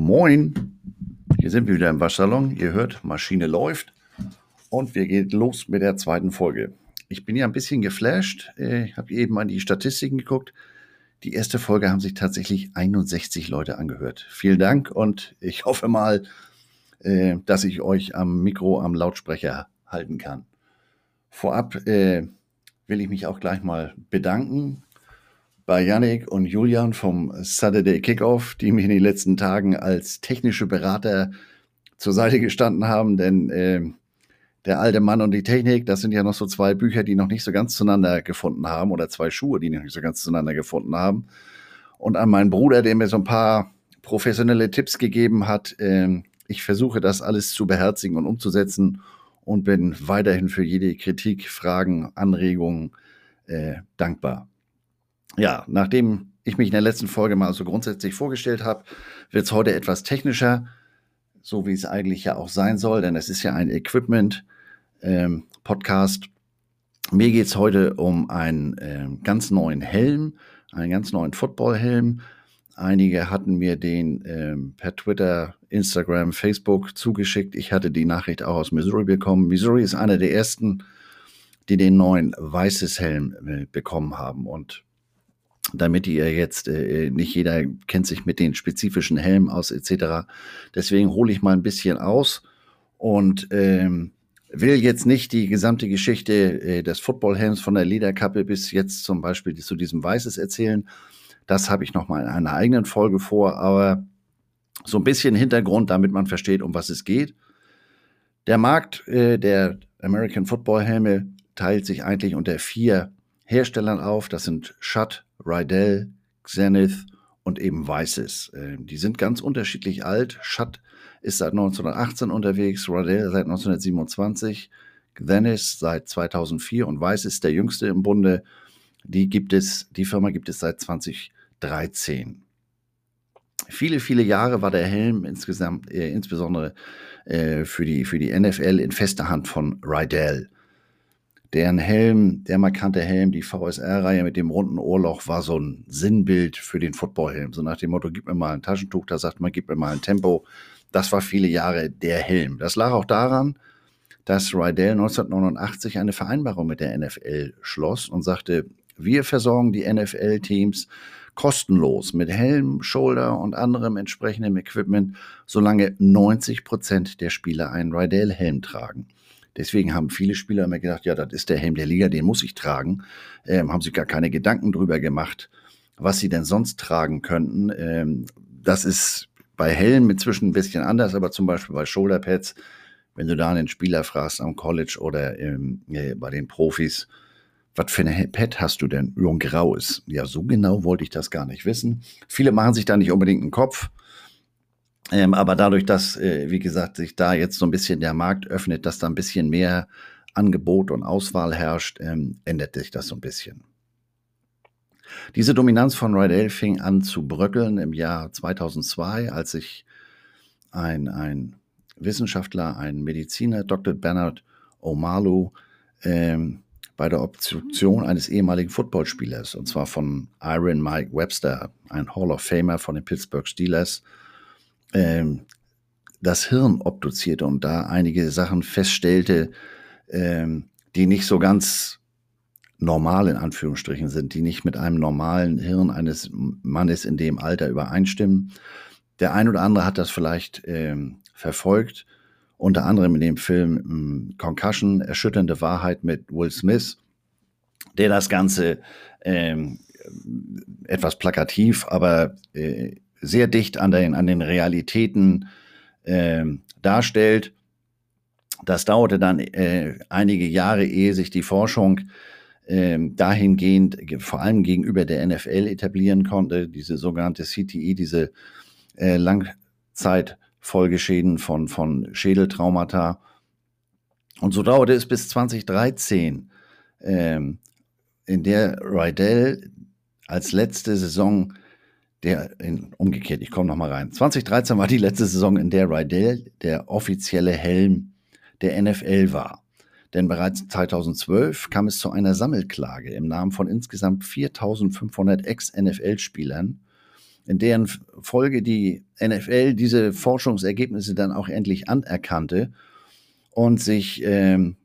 Moin, hier sind wir wieder im Waschsalon. Ihr hört, Maschine läuft und wir gehen los mit der zweiten Folge. Ich bin ja ein bisschen geflasht. Äh, ich habe eben an die Statistiken geguckt. Die erste Folge haben sich tatsächlich 61 Leute angehört. Vielen Dank und ich hoffe mal, äh, dass ich euch am Mikro, am Lautsprecher halten kann. Vorab äh, will ich mich auch gleich mal bedanken bei Yannick und Julian vom Saturday Kickoff, die mir in den letzten Tagen als technische Berater zur Seite gestanden haben, denn äh, der alte Mann und die Technik, das sind ja noch so zwei Bücher, die noch nicht so ganz zueinander gefunden haben oder zwei Schuhe, die noch nicht so ganz zueinander gefunden haben. Und an meinen Bruder, der mir so ein paar professionelle Tipps gegeben hat, äh, ich versuche das alles zu beherzigen und umzusetzen und bin weiterhin für jede Kritik, Fragen, Anregungen äh, dankbar ja, nachdem ich mich in der letzten Folge mal so grundsätzlich vorgestellt habe, wird es heute etwas technischer, so wie es eigentlich ja auch sein soll, denn es ist ja ein Equipment-Podcast. Ähm, Mir geht es heute um einen ähm, ganz neuen Helm, einen ganz neuen Football-Helm. Einige hatten mir den ähm, per Twitter, Instagram, Facebook zugeschickt. Ich hatte die Nachricht auch aus Missouri bekommen. Missouri ist einer der ersten, die den neuen weißes Helm äh, bekommen haben. Und damit ihr jetzt, äh, nicht jeder kennt sich mit den spezifischen Helmen aus etc. Deswegen hole ich mal ein bisschen aus und ähm, will jetzt nicht die gesamte Geschichte äh, des Footballhelms von der Lederkappe bis jetzt zum Beispiel zu diesem Weißes erzählen. Das habe ich noch mal in einer eigenen Folge vor, aber so ein bisschen Hintergrund, damit man versteht, um was es geht. Der Markt äh, der American Football Helme teilt sich eigentlich unter vier Herstellern auf. Das sind Schutt, Rydell, Zenith und eben Weißes. Ähm, die sind ganz unterschiedlich alt. Schutt ist seit 1918 unterwegs, Rydell seit 1927, Zenith seit 2004 und Weiß ist der jüngste im Bunde. Die gibt es, die Firma gibt es seit 2013. Viele, viele Jahre war der Helm insgesamt, äh, insbesondere äh, für, die, für die NFL in fester Hand von Rydell. Deren Helm, der markante Helm, die VSR-Reihe mit dem runden Ohrloch, war so ein Sinnbild für den Footballhelm. So nach dem Motto, gib mir mal ein Taschentuch, da sagt man, gib mir mal ein Tempo. Das war viele Jahre der Helm. Das lag auch daran, dass Rydell 1989 eine Vereinbarung mit der NFL schloss und sagte, wir versorgen die NFL-Teams kostenlos mit Helm, Shoulder und anderem entsprechendem Equipment, solange 90 Prozent der Spieler einen Rydell-Helm tragen. Deswegen haben viele Spieler immer gedacht, ja, das ist der Helm der Liga, den muss ich tragen. Ähm, haben sich gar keine Gedanken drüber gemacht, was sie denn sonst tragen könnten. Ähm, das ist bei Helmen inzwischen ein bisschen anders, aber zum Beispiel bei Shoulderpads, wenn du da einen Spieler fragst am College oder ähm, äh, bei den Profis, was für ein Pad hast du denn? Ja, graues. Ja, so genau wollte ich das gar nicht wissen. Viele machen sich da nicht unbedingt einen Kopf. Ähm, aber dadurch, dass, äh, wie gesagt, sich da jetzt so ein bisschen der Markt öffnet, dass da ein bisschen mehr Angebot und Auswahl herrscht, ähm, ändert sich das so ein bisschen. Diese Dominanz von Rydell fing an zu bröckeln im Jahr 2002, als sich ein, ein Wissenschaftler, ein Mediziner, Dr. Bernard Omalu, ähm, bei der Obstruktion eines ehemaligen Footballspielers, und zwar von Iron Mike Webster, ein Hall of Famer von den Pittsburgh Steelers, ähm, das Hirn obduzierte und da einige Sachen feststellte, ähm, die nicht so ganz normal in Anführungsstrichen sind, die nicht mit einem normalen Hirn eines Mannes in dem Alter übereinstimmen. Der ein oder andere hat das vielleicht ähm, verfolgt, unter anderem in dem Film ähm, Concussion, erschütternde Wahrheit mit Will Smith, der das Ganze ähm, etwas plakativ, aber äh, sehr dicht an den, an den Realitäten äh, darstellt. Das dauerte dann äh, einige Jahre, ehe sich die Forschung äh, dahingehend, vor allem gegenüber der NFL, etablieren konnte. Diese sogenannte CTE, diese äh, Langzeitfolgeschäden von, von Schädeltraumata. Und so dauerte es bis 2013, ähm, in der Rydell als letzte Saison der in, umgekehrt, ich komme nochmal rein. 2013 war die letzte Saison, in der Rydell der offizielle Helm der NFL war. Denn bereits 2012 kam es zu einer Sammelklage im Namen von insgesamt 4500 Ex-NFL-Spielern in deren Folge die NFL diese Forschungsergebnisse dann auch endlich anerkannte und sich ähm,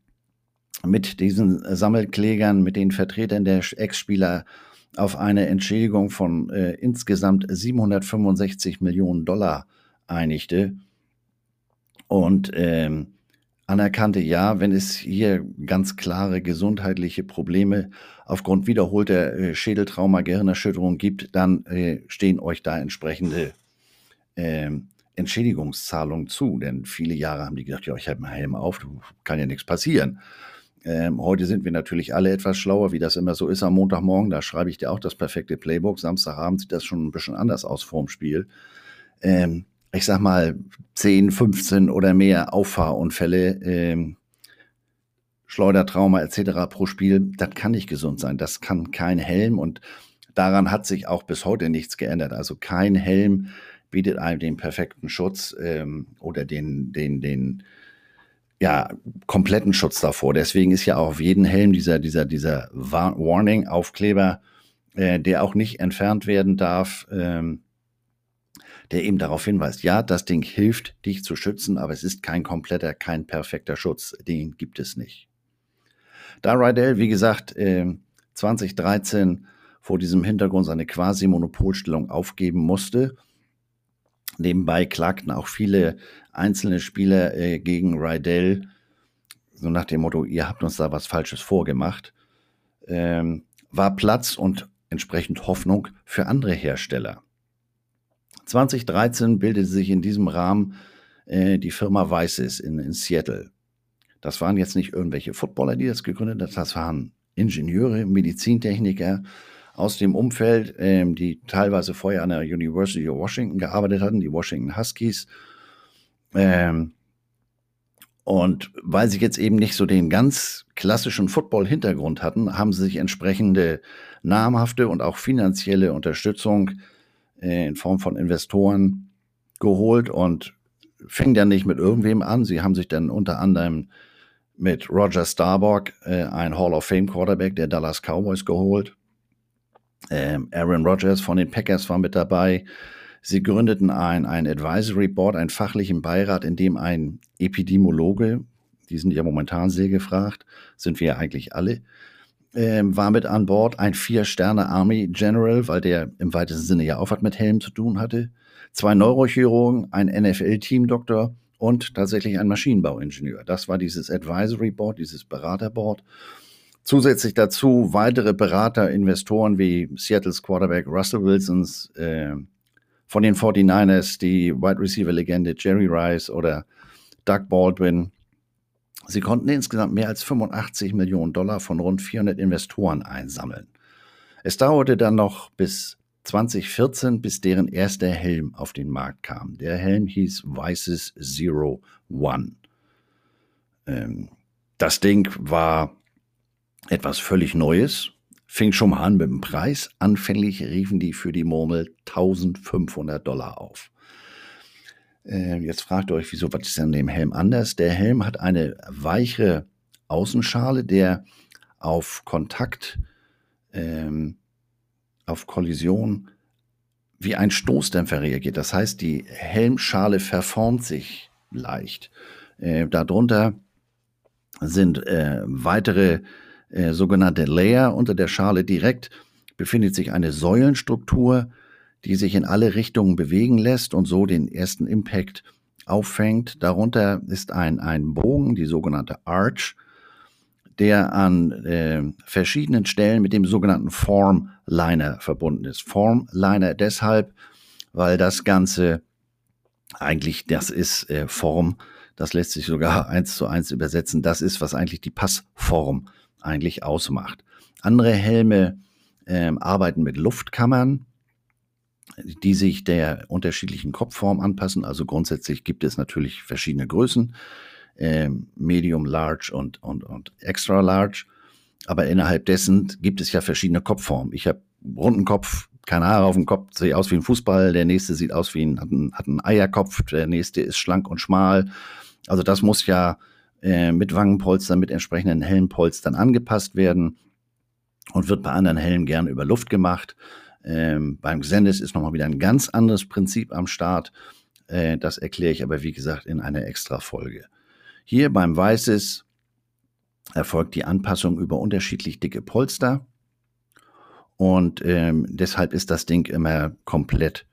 mit diesen Sammelklägern, mit den Vertretern der Ex-Spieler auf eine Entschädigung von äh, insgesamt 765 Millionen Dollar einigte und ähm, anerkannte, ja, wenn es hier ganz klare gesundheitliche Probleme aufgrund wiederholter äh, Schädeltrauma, Gehirnerschütterung gibt, dann äh, stehen euch da entsprechende äh, Entschädigungszahlungen zu. Denn viele Jahre haben die gedacht, ja, ich habe einen Helm auf, kann ja nichts passieren. Ähm, heute sind wir natürlich alle etwas schlauer, wie das immer so ist am Montagmorgen. Da schreibe ich dir auch das perfekte Playbook. Samstagabend sieht das schon ein bisschen anders aus vorm Spiel. Ähm, ich sag mal, 10, 15 oder mehr Auffahrunfälle, ähm, Schleudertrauma etc. pro Spiel, das kann nicht gesund sein. Das kann kein Helm und daran hat sich auch bis heute nichts geändert. Also kein Helm bietet einem den perfekten Schutz ähm, oder den, den, den ja, kompletten Schutz davor. Deswegen ist ja auch auf jeden Helm dieser, dieser, dieser Warning-Aufkleber, äh, der auch nicht entfernt werden darf. Ähm, der eben darauf hinweist, ja, das Ding hilft, dich zu schützen, aber es ist kein kompletter, kein perfekter Schutz. Den gibt es nicht. Da Rydell, wie gesagt, 2013 ähm, vor diesem Hintergrund seine Quasi-Monopolstellung aufgeben musste, nebenbei klagten auch viele einzelne Spieler äh, gegen Rydell, so nach dem Motto, ihr habt uns da was Falsches vorgemacht, ähm, war Platz und entsprechend Hoffnung für andere Hersteller. 2013 bildete sich in diesem Rahmen äh, die Firma Weißes in, in Seattle. Das waren jetzt nicht irgendwelche Footballer, die das gegründet haben, das waren Ingenieure, Medizintechniker aus dem Umfeld, ähm, die teilweise vorher an der University of Washington gearbeitet hatten, die Washington Huskies. Ähm, und weil sie jetzt eben nicht so den ganz klassischen Football-Hintergrund hatten, haben sie sich entsprechende namhafte und auch finanzielle Unterstützung äh, in Form von Investoren geholt und fing dann nicht mit irgendwem an. Sie haben sich dann unter anderem mit Roger Starbuck, äh, ein Hall of Fame Quarterback der Dallas Cowboys, geholt. Ähm, Aaron Rodgers von den Packers war mit dabei. Sie gründeten ein, ein Advisory Board, einen fachlichen Beirat, in dem ein Epidemiologe, die sind ja momentan sehr gefragt, sind wir ja eigentlich alle, ähm, war mit an Bord ein Vier-Sterne-Army General, weil der im weitesten Sinne ja auch was mit Helm zu tun hatte. Zwei Neurochirurgen, ein NFL-Team-Doktor und tatsächlich ein Maschinenbauingenieur. Das war dieses Advisory Board, dieses Beraterboard. Zusätzlich dazu weitere Berater, Investoren wie Seattle's Quarterback Russell Wilsons, äh, von den 49ers die Wide Receiver-Legende Jerry Rice oder Doug Baldwin, Sie konnten insgesamt mehr als 85 Millionen Dollar von rund 400 Investoren einsammeln. Es dauerte dann noch bis 2014, bis deren erster Helm auf den Markt kam. Der Helm hieß Weißes Zero One. Ähm, das Ding war etwas völlig Neues, fing schon mal an mit dem Preis. Anfänglich riefen die für die Murmel 1500 Dollar auf. Äh, jetzt fragt ihr euch, wieso, was ist denn dem Helm anders? Der Helm hat eine weichere Außenschale, der auf Kontakt, ähm, auf Kollision wie ein Stoßdämpfer reagiert. Das heißt, die Helmschale verformt sich leicht. Äh, darunter sind äh, weitere äh, sogenannte Layer unter der Schale direkt befindet sich eine Säulenstruktur, die sich in alle Richtungen bewegen lässt und so den ersten Impact auffängt. Darunter ist ein, ein Bogen, die sogenannte Arch, der an äh, verschiedenen Stellen mit dem sogenannten Formliner verbunden ist. Formliner deshalb, weil das Ganze eigentlich, das ist äh, Form, das lässt sich sogar eins zu eins übersetzen. Das ist, was eigentlich die Passform eigentlich ausmacht. Andere Helme äh, arbeiten mit Luftkammern die sich der unterschiedlichen Kopfform anpassen. Also grundsätzlich gibt es natürlich verschiedene Größen, äh, Medium, Large und, und, und Extra Large. Aber innerhalb dessen gibt es ja verschiedene Kopfformen. Ich habe runden Kopf, keine Haare auf dem Kopf, sehe aus wie ein Fußball. Der nächste sieht aus wie ein, hat, einen, Eierkopf. Der nächste ist schlank und schmal. Also das muss ja äh, mit Wangenpolstern, mit entsprechenden Helmpolstern angepasst werden und wird bei anderen Helmen gern über Luft gemacht. Ähm, beim Xendis ist nochmal wieder ein ganz anderes Prinzip am Start. Äh, das erkläre ich aber, wie gesagt, in einer extra Folge. Hier beim Weißes erfolgt die Anpassung über unterschiedlich dicke Polster. Und ähm, deshalb ist das Ding immer komplett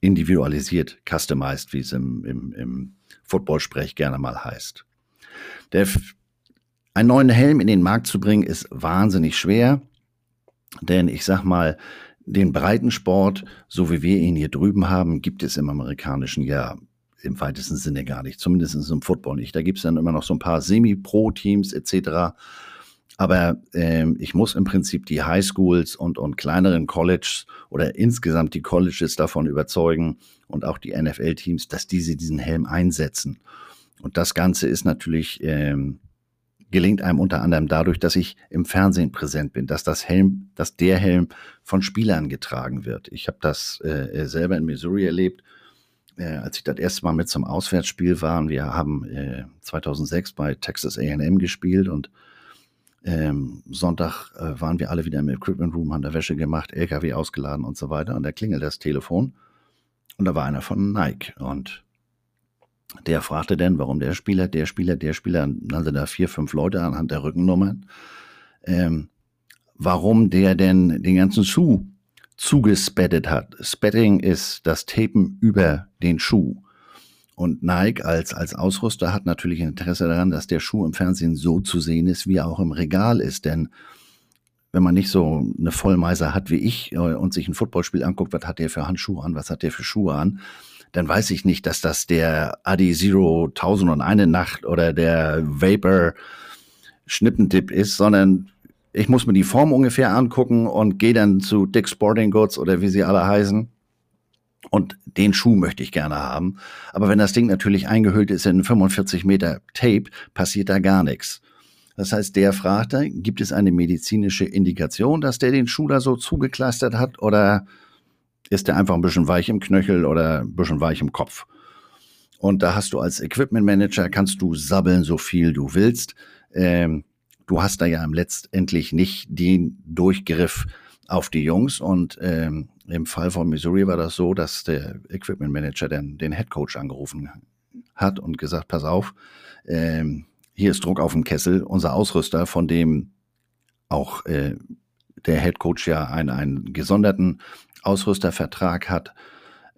individualisiert, customized, wie es im, im, im Football-Sprech gerne mal heißt. Der, einen neuen Helm in den Markt zu bringen, ist wahnsinnig schwer, denn ich sag mal, den Breitensport, so wie wir ihn hier drüben haben, gibt es im amerikanischen ja im weitesten Sinne gar nicht, zumindest im Football nicht. Da gibt es dann immer noch so ein paar Semi-Pro-Teams etc. Aber ähm, ich muss im Prinzip die Highschools und, und kleineren Colleges oder insgesamt die Colleges davon überzeugen und auch die NFL-Teams, dass diese diesen Helm einsetzen. Und das Ganze ist natürlich, ähm, gelingt einem unter anderem dadurch, dass ich im Fernsehen präsent bin, dass das Helm, dass der Helm von Spielern getragen wird. Ich habe das äh, selber in Missouri erlebt, äh, als ich das erste Mal mit zum Auswärtsspiel war. Und wir haben äh, 2006 bei Texas A&M gespielt und ähm, Sonntag äh, waren wir alle wieder im Equipment Room, haben da Wäsche gemacht, LKW ausgeladen und so weiter. Und da klingelt das Telefon und da war einer von Nike und der fragte dann, warum der Spieler, der Spieler, der Spieler, nannte da vier, fünf Leute anhand der Rückennummern, ähm, warum der denn den ganzen Schuh zugespettet hat. Spetting ist das Tapen über den Schuh. Und Nike als, als Ausrüster hat natürlich Interesse daran, dass der Schuh im Fernsehen so zu sehen ist, wie er auch im Regal ist. Denn wenn man nicht so eine Vollmeiser hat wie ich äh, und sich ein Footballspiel anguckt, was hat der für Handschuhe an, was hat der für Schuhe an, dann weiß ich nicht, dass das der Adi Zero 1001 Nacht oder der Vapor Schnippentipp ist, sondern ich muss mir die Form ungefähr angucken und gehe dann zu Dick Sporting Goods oder wie sie alle heißen und den Schuh möchte ich gerne haben. Aber wenn das Ding natürlich eingehüllt ist in 45 Meter Tape, passiert da gar nichts. Das heißt, der fragte, gibt es eine medizinische Indikation, dass der den Schuh da so zugekleistert hat oder ist der einfach ein bisschen weich im Knöchel oder ein bisschen weich im Kopf? Und da hast du als Equipment Manager, kannst du sabbeln, so viel du willst. Ähm, du hast da ja letztendlich nicht den Durchgriff auf die Jungs und ähm, im Fall von Missouri war das so, dass der Equipment Manager den, den Head Coach angerufen hat und gesagt, pass auf, ähm, hier ist Druck auf dem Kessel. Unser Ausrüster, von dem auch äh, der Head Coach ja einen, einen gesonderten Ausrüstervertrag hat,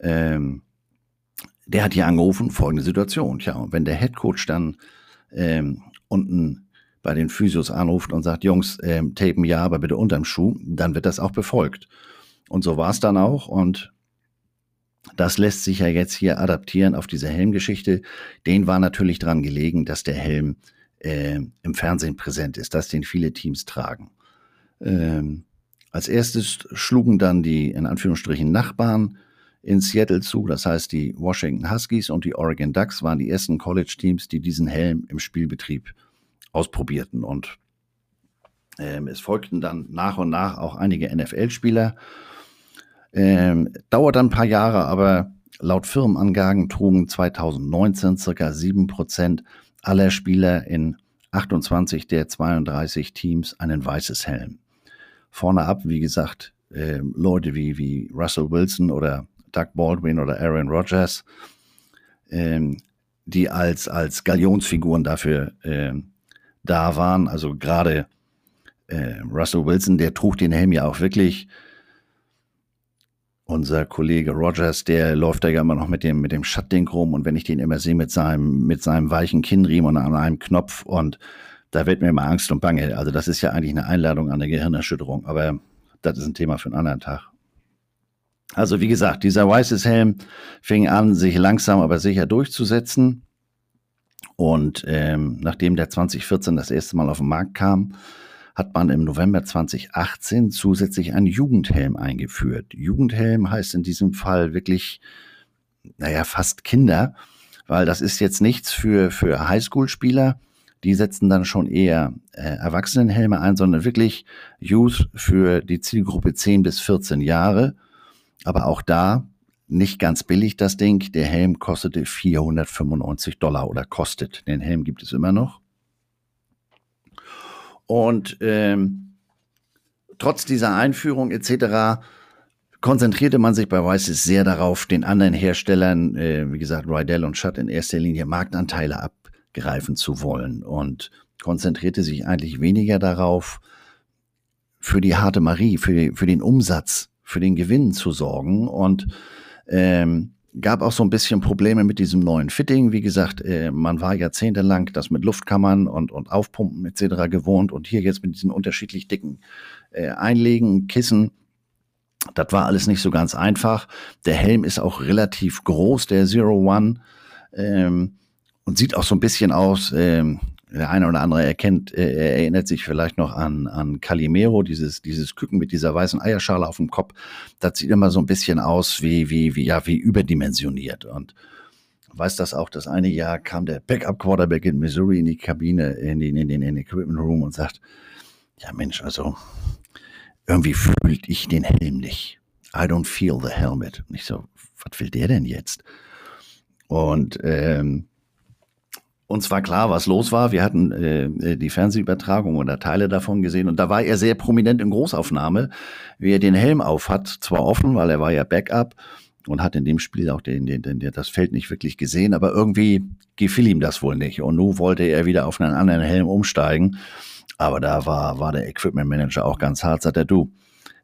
ähm, der hat hier angerufen, folgende Situation. Tja, und wenn der Head Coach dann ähm, unten bei den Physios anruft und sagt, Jungs, ähm, tapen ja, aber bitte unterm Schuh, dann wird das auch befolgt. Und so war es dann auch. Und das lässt sich ja jetzt hier adaptieren auf diese Helmgeschichte. Den war natürlich dran gelegen, dass der Helm äh, im Fernsehen präsent ist, dass den viele Teams tragen. Ähm, als erstes schlugen dann die in Anführungsstrichen Nachbarn in Seattle zu. Das heißt, die Washington Huskies und die Oregon Ducks waren die ersten College-Teams, die diesen Helm im Spielbetrieb ausprobierten. Und ähm, es folgten dann nach und nach auch einige NFL-Spieler. Ähm, dauert dann ein paar Jahre, aber laut Firmenangaben trugen 2019 circa 7% aller Spieler in 28 der 32 Teams einen weißes Helm. Vorne ab, wie gesagt, äh, Leute wie, wie Russell Wilson oder Doug Baldwin oder Aaron Rodgers, ähm, die als, als Galionsfiguren dafür äh, da waren. Also gerade äh, Russell Wilson, der trug den Helm ja auch wirklich unser Kollege Rogers, der läuft da ja immer noch mit dem, mit dem Schattding rum und wenn ich den immer sehe mit seinem, mit seinem weichen Kinnriemen und an einem Knopf und da wird mir immer Angst und Bange. Also das ist ja eigentlich eine Einladung an eine Gehirnerschütterung, aber das ist ein Thema für einen anderen Tag. Also wie gesagt, dieser weiße Helm fing an, sich langsam aber sicher durchzusetzen. Und ähm, nachdem der 2014 das erste Mal auf den Markt kam, hat man im November 2018 zusätzlich einen Jugendhelm eingeführt. Jugendhelm heißt in diesem Fall wirklich, naja, fast Kinder, weil das ist jetzt nichts für, für Highschool-Spieler. Die setzen dann schon eher äh, Erwachsenenhelme ein, sondern wirklich Youth für die Zielgruppe 10 bis 14 Jahre. Aber auch da nicht ganz billig, das Ding. Der Helm kostete 495 Dollar oder kostet. Den Helm gibt es immer noch. Und ähm, trotz dieser Einführung etc. konzentrierte man sich bei Weißes sehr darauf, den anderen Herstellern, äh, wie gesagt, Rydell und Schutt in erster Linie Marktanteile abgreifen zu wollen und konzentrierte sich eigentlich weniger darauf, für die harte Marie, für, für den Umsatz, für den Gewinn zu sorgen und ähm, gab auch so ein bisschen Probleme mit diesem neuen Fitting. Wie gesagt, äh, man war jahrzehntelang das mit Luftkammern und, und Aufpumpen etc. gewohnt und hier jetzt mit diesen unterschiedlich dicken äh, Einlegen, Kissen das war alles nicht so ganz einfach. Der Helm ist auch relativ groß, der Zero One. Ähm, und sieht auch so ein bisschen aus, ähm, der eine oder andere erkennt, äh, erinnert sich vielleicht noch an, an Calimero, dieses, dieses Küken mit dieser weißen Eierschale auf dem Kopf. Das sieht immer so ein bisschen aus wie, wie, wie, ja, wie überdimensioniert. Und weiß das auch, das eine Jahr kam der Backup Quarterback in Missouri in die Kabine, in den, in den, in den Equipment Room und sagt, ja Mensch, also irgendwie fühlt ich den Helm nicht. I don't feel the helmet. Und ich so, was will der denn jetzt? Und ähm, uns war klar, was los war. Wir hatten äh, die Fernsehübertragung oder Teile davon gesehen und da war er sehr prominent in Großaufnahme, wie er den Helm auf hat, zwar offen, weil er war ja Backup und hat in dem Spiel auch den, den, den, das Feld nicht wirklich gesehen, aber irgendwie gefiel ihm das wohl nicht. Und nun wollte er wieder auf einen anderen Helm umsteigen. Aber da war, war der Equipment Manager auch ganz hart, sagt er, du,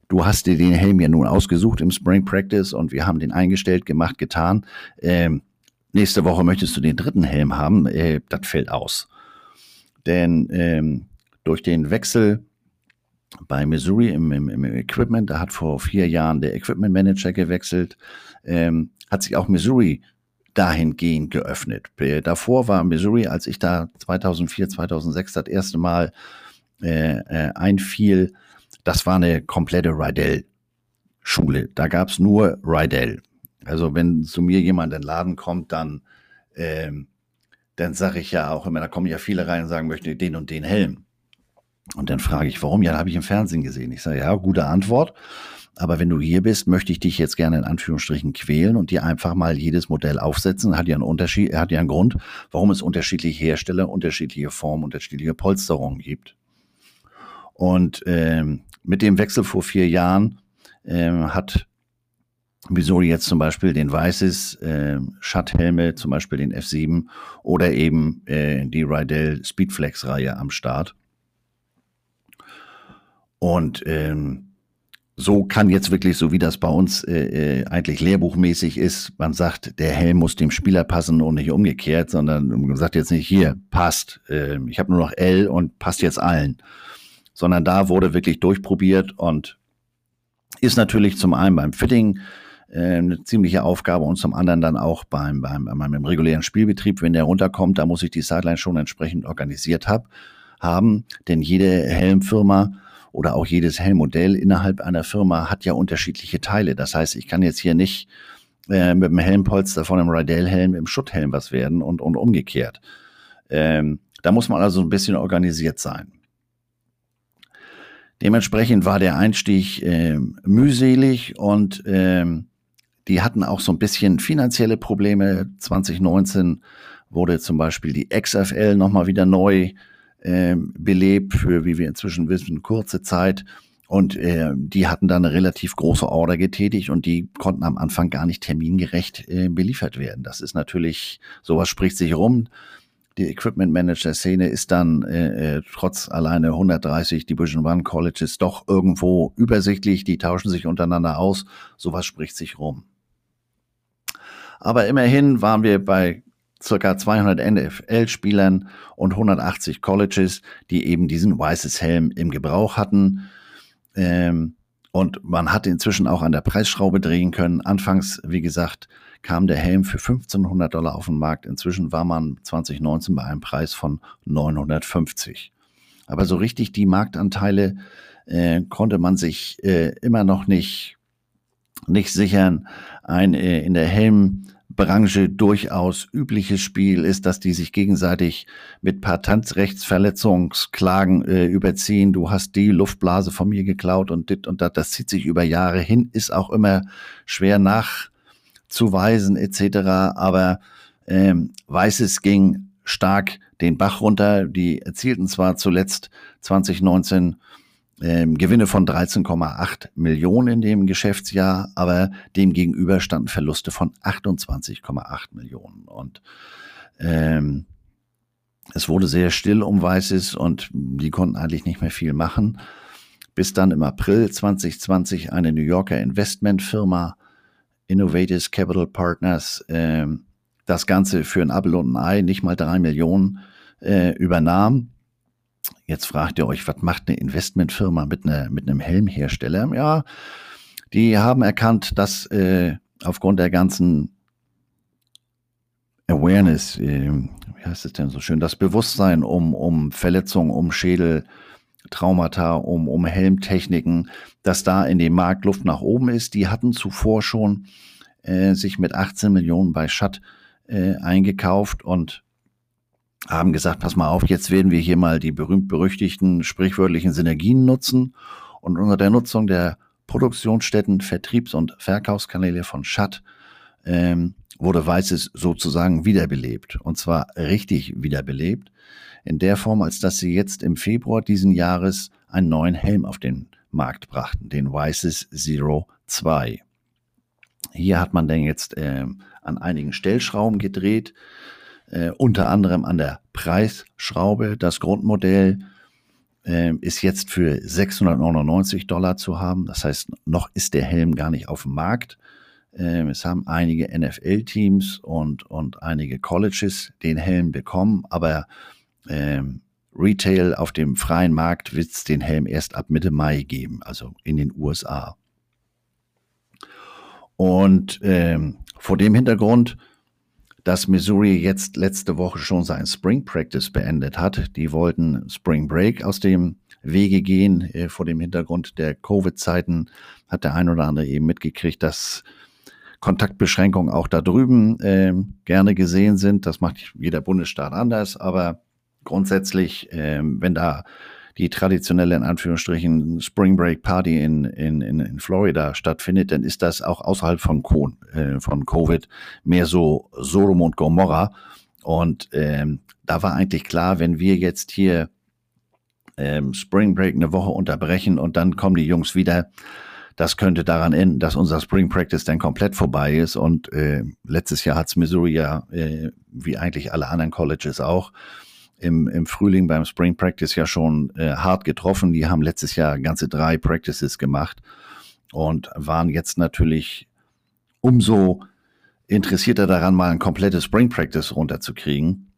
du hast dir den Helm ja nun ausgesucht im Spring Practice und wir haben den eingestellt, gemacht, getan. Ähm, nächste Woche möchtest du den dritten Helm haben, äh, das fällt aus. Denn ähm, durch den Wechsel bei Missouri im, im, im, Equipment, da hat vor vier Jahren der Equipment Manager gewechselt, ähm, hat sich auch Missouri dahingehend geöffnet. Äh, davor war Missouri, als ich da 2004, 2006 das erste Mal äh, äh, einfiel, das war eine komplette Rydell-Schule. Da gab es nur Rydell. Also wenn zu mir jemand in den Laden kommt, dann, ähm, dann sage ich ja auch immer, da kommen ja viele rein und sagen, möchte den und den Helm. Und dann frage ich, warum? Ja, habe ich im Fernsehen gesehen. Ich sage, ja, gute Antwort. Aber wenn du hier bist, möchte ich dich jetzt gerne in Anführungsstrichen quälen und dir einfach mal jedes Modell aufsetzen. Hat ja einen Unterschied, hat ja einen Grund, warum es unterschiedliche Hersteller, unterschiedliche Formen, unterschiedliche Polsterungen gibt. Und ähm, mit dem Wechsel vor vier Jahren ähm, hat Missouri jetzt zum Beispiel den Weißes äh, Schutthelme, zum Beispiel den F7 oder eben äh, die Rydell Speedflex-Reihe am Start. Und ähm, so kann jetzt wirklich, so wie das bei uns äh, äh, eigentlich lehrbuchmäßig ist, man sagt, der Helm muss dem Spieler passen und nicht umgekehrt, sondern man sagt jetzt nicht, hier, passt, äh, ich habe nur noch L und passt jetzt allen sondern da wurde wirklich durchprobiert und ist natürlich zum einen beim Fitting eine ziemliche Aufgabe und zum anderen dann auch beim, beim, beim regulären Spielbetrieb, wenn der runterkommt, da muss ich die Sideline schon entsprechend organisiert hab, haben, denn jede Helmfirma oder auch jedes Helmmodell innerhalb einer Firma hat ja unterschiedliche Teile. Das heißt, ich kann jetzt hier nicht äh, mit dem Helmpolster von einem Rydell-Helm im Schutthelm was werden und, und umgekehrt. Ähm, da muss man also ein bisschen organisiert sein. Dementsprechend war der Einstieg äh, mühselig und ähm, die hatten auch so ein bisschen finanzielle Probleme. 2019 wurde zum Beispiel die XFL nochmal wieder neu äh, belebt für, wie wir inzwischen wissen, kurze Zeit. Und äh, die hatten dann eine relativ große Order getätigt und die konnten am Anfang gar nicht termingerecht äh, beliefert werden. Das ist natürlich, sowas spricht sich rum die Equipment Manager Szene ist dann äh, äh trotz alleine 130 Division One Colleges doch irgendwo übersichtlich. Die tauschen sich untereinander aus. Sowas spricht sich rum. Aber immerhin waren wir bei circa 200 NFL-Spielern und 180 Colleges, die eben diesen weißes Helm im Gebrauch hatten. Ähm, und man hat inzwischen auch an der Preisschraube drehen können. Anfangs, wie gesagt, kam der Helm für 1500 Dollar auf den Markt. Inzwischen war man 2019 bei einem Preis von 950. Aber so richtig die Marktanteile äh, konnte man sich äh, immer noch nicht, nicht sichern. Ein äh, in der Helm Branche durchaus übliches Spiel ist, dass die sich gegenseitig mit Patentrechtsverletzungsklagen äh, überziehen. Du hast die Luftblase von mir geklaut und dit und dat, das zieht sich über Jahre hin, ist auch immer schwer nachzuweisen etc. Aber ähm, Weißes ging stark den Bach runter. Die erzielten zwar zuletzt 2019 ähm, Gewinne von 13,8 Millionen in dem Geschäftsjahr, aber dem gegenüber standen Verluste von 28,8 Millionen. Und ähm, es wurde sehr still um Weißes und die konnten eigentlich nicht mehr viel machen, bis dann im April 2020 eine New Yorker Investmentfirma Innovative Capital Partners ähm, das Ganze für ein Apple und ein Ei, nicht mal drei Millionen, äh, übernahm. Jetzt fragt ihr euch, was macht eine Investmentfirma mit, einer, mit einem Helmhersteller? Ja, die haben erkannt, dass äh, aufgrund der ganzen Awareness, äh, wie heißt es denn so schön, das Bewusstsein um, um Verletzungen, um Schädel, Traumata, um, um Helmtechniken, dass da in dem Markt Luft nach oben ist. Die hatten zuvor schon äh, sich mit 18 Millionen bei Schatt äh, eingekauft und haben gesagt, pass mal auf, jetzt werden wir hier mal die berühmt-berüchtigten sprichwörtlichen Synergien nutzen und unter der Nutzung der Produktionsstätten, Vertriebs- und Verkaufskanäle von Schatt ähm, wurde Weißes sozusagen wiederbelebt. Und zwar richtig wiederbelebt. In der Form, als dass sie jetzt im Februar diesen Jahres einen neuen Helm auf den Markt brachten, den Weißes Zero 2. Hier hat man denn jetzt äh, an einigen Stellschrauben gedreht, äh, unter anderem an der Preisschraube. Das Grundmodell äh, ist jetzt für 699 Dollar zu haben. Das heißt, noch ist der Helm gar nicht auf dem Markt. Äh, es haben einige NFL-Teams und, und einige Colleges den Helm bekommen, aber ähm, Retail auf dem freien Markt wird es den Helm erst ab Mitte Mai geben, also in den USA. Und ähm, vor dem Hintergrund, dass Missouri jetzt letzte Woche schon sein Spring Practice beendet hat, die wollten Spring Break aus dem Wege gehen. Äh, vor dem Hintergrund der Covid-Zeiten hat der ein oder andere eben mitgekriegt, dass Kontaktbeschränkungen auch da drüben äh, gerne gesehen sind. Das macht jeder Bundesstaat anders, aber grundsätzlich, äh, wenn da die traditionelle, in Anführungsstrichen, Spring Break Party in, in, in, Florida stattfindet, dann ist das auch außerhalb von, Co äh, von Covid mehr so Sodom und Gomorra. Und ähm, da war eigentlich klar, wenn wir jetzt hier ähm, Spring Break eine Woche unterbrechen und dann kommen die Jungs wieder, das könnte daran enden, dass unser Spring Practice dann komplett vorbei ist. Und äh, letztes Jahr hat's Missouri ja, äh, wie eigentlich alle anderen Colleges auch, im, im Frühling beim Spring Practice ja schon äh, hart getroffen. Die haben letztes Jahr ganze drei Practices gemacht und waren jetzt natürlich umso interessierter daran, mal ein komplettes Spring Practice runterzukriegen.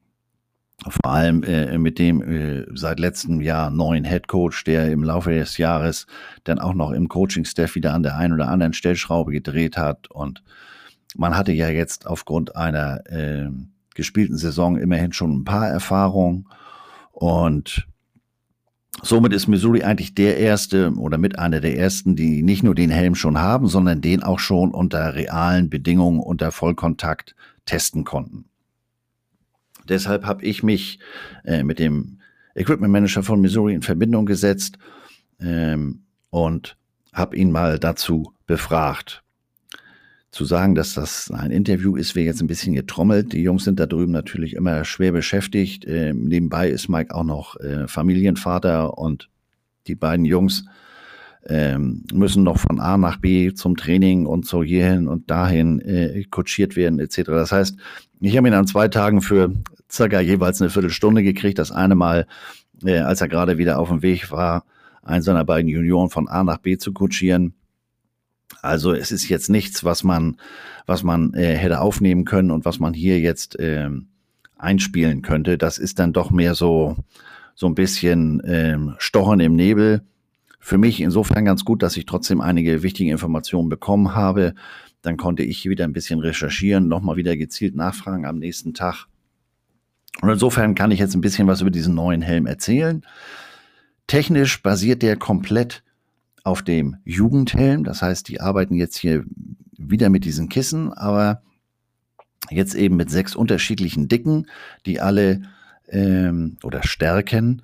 Vor allem äh, mit dem äh, seit letztem Jahr neuen Head Coach, der im Laufe des Jahres dann auch noch im Coaching-Staff wieder an der einen oder anderen Stellschraube gedreht hat. Und man hatte ja jetzt aufgrund einer äh, gespielten Saison immerhin schon ein paar Erfahrungen. Und somit ist Missouri eigentlich der erste oder mit einer der ersten, die nicht nur den Helm schon haben, sondern den auch schon unter realen Bedingungen, unter Vollkontakt testen konnten. Deshalb habe ich mich äh, mit dem Equipment Manager von Missouri in Verbindung gesetzt ähm, und habe ihn mal dazu befragt zu sagen, dass das ein Interview ist, wäre jetzt ein bisschen getrommelt. Die Jungs sind da drüben natürlich immer schwer beschäftigt. Äh, nebenbei ist Mike auch noch äh, Familienvater und die beiden Jungs ähm, müssen noch von A nach B zum Training und so hierhin und dahin äh, kutschiert werden etc. Das heißt, ich habe ihn an zwei Tagen für circa jeweils eine Viertelstunde gekriegt. Das eine Mal, äh, als er gerade wieder auf dem Weg war, einen seiner beiden Junioren von A nach B zu kutschieren also es ist jetzt nichts, was man, was man äh, hätte aufnehmen können und was man hier jetzt äh, einspielen könnte. Das ist dann doch mehr so, so ein bisschen äh, Stochern im Nebel. Für mich insofern ganz gut, dass ich trotzdem einige wichtige Informationen bekommen habe. Dann konnte ich wieder ein bisschen recherchieren, nochmal wieder gezielt nachfragen am nächsten Tag. Und insofern kann ich jetzt ein bisschen was über diesen neuen Helm erzählen. Technisch basiert der komplett auf dem Jugendhelm. Das heißt, die arbeiten jetzt hier wieder mit diesen Kissen, aber jetzt eben mit sechs unterschiedlichen Dicken, die alle ähm, oder Stärken,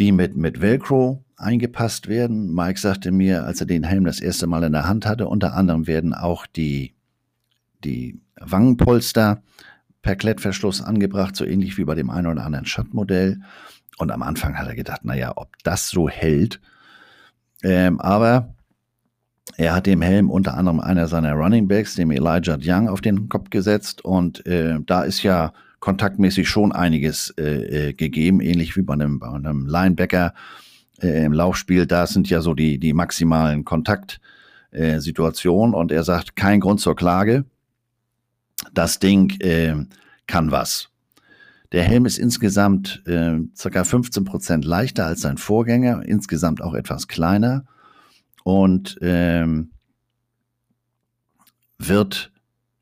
die mit, mit Velcro eingepasst werden. Mike sagte mir, als er den Helm das erste Mal in der Hand hatte, unter anderem werden auch die, die Wangenpolster per Klettverschluss angebracht, so ähnlich wie bei dem einen oder anderen Schattmodell. Und am Anfang hat er gedacht, naja, ob das so hält, Ähm, aber er hat dem Helm unter anderem einer seiner Running Backs, dem Elijah Young, auf den Kopf gesetzt. Und äh, da ist ja kontaktmäßig schon einiges äh, äh, gegeben, ähnlich wie bei einem, bei einem Linebacker äh, im Laufspiel. Da sind ja so die, die maximalen Kontaktsituationen. und er sagt, kein Grund zur Klage. Das Ding äh, kann was. Der Helm ist insgesamt äh, ca. 15 Prozent leichter als sein Vorgänger, insgesamt auch etwas kleiner und ähm, wird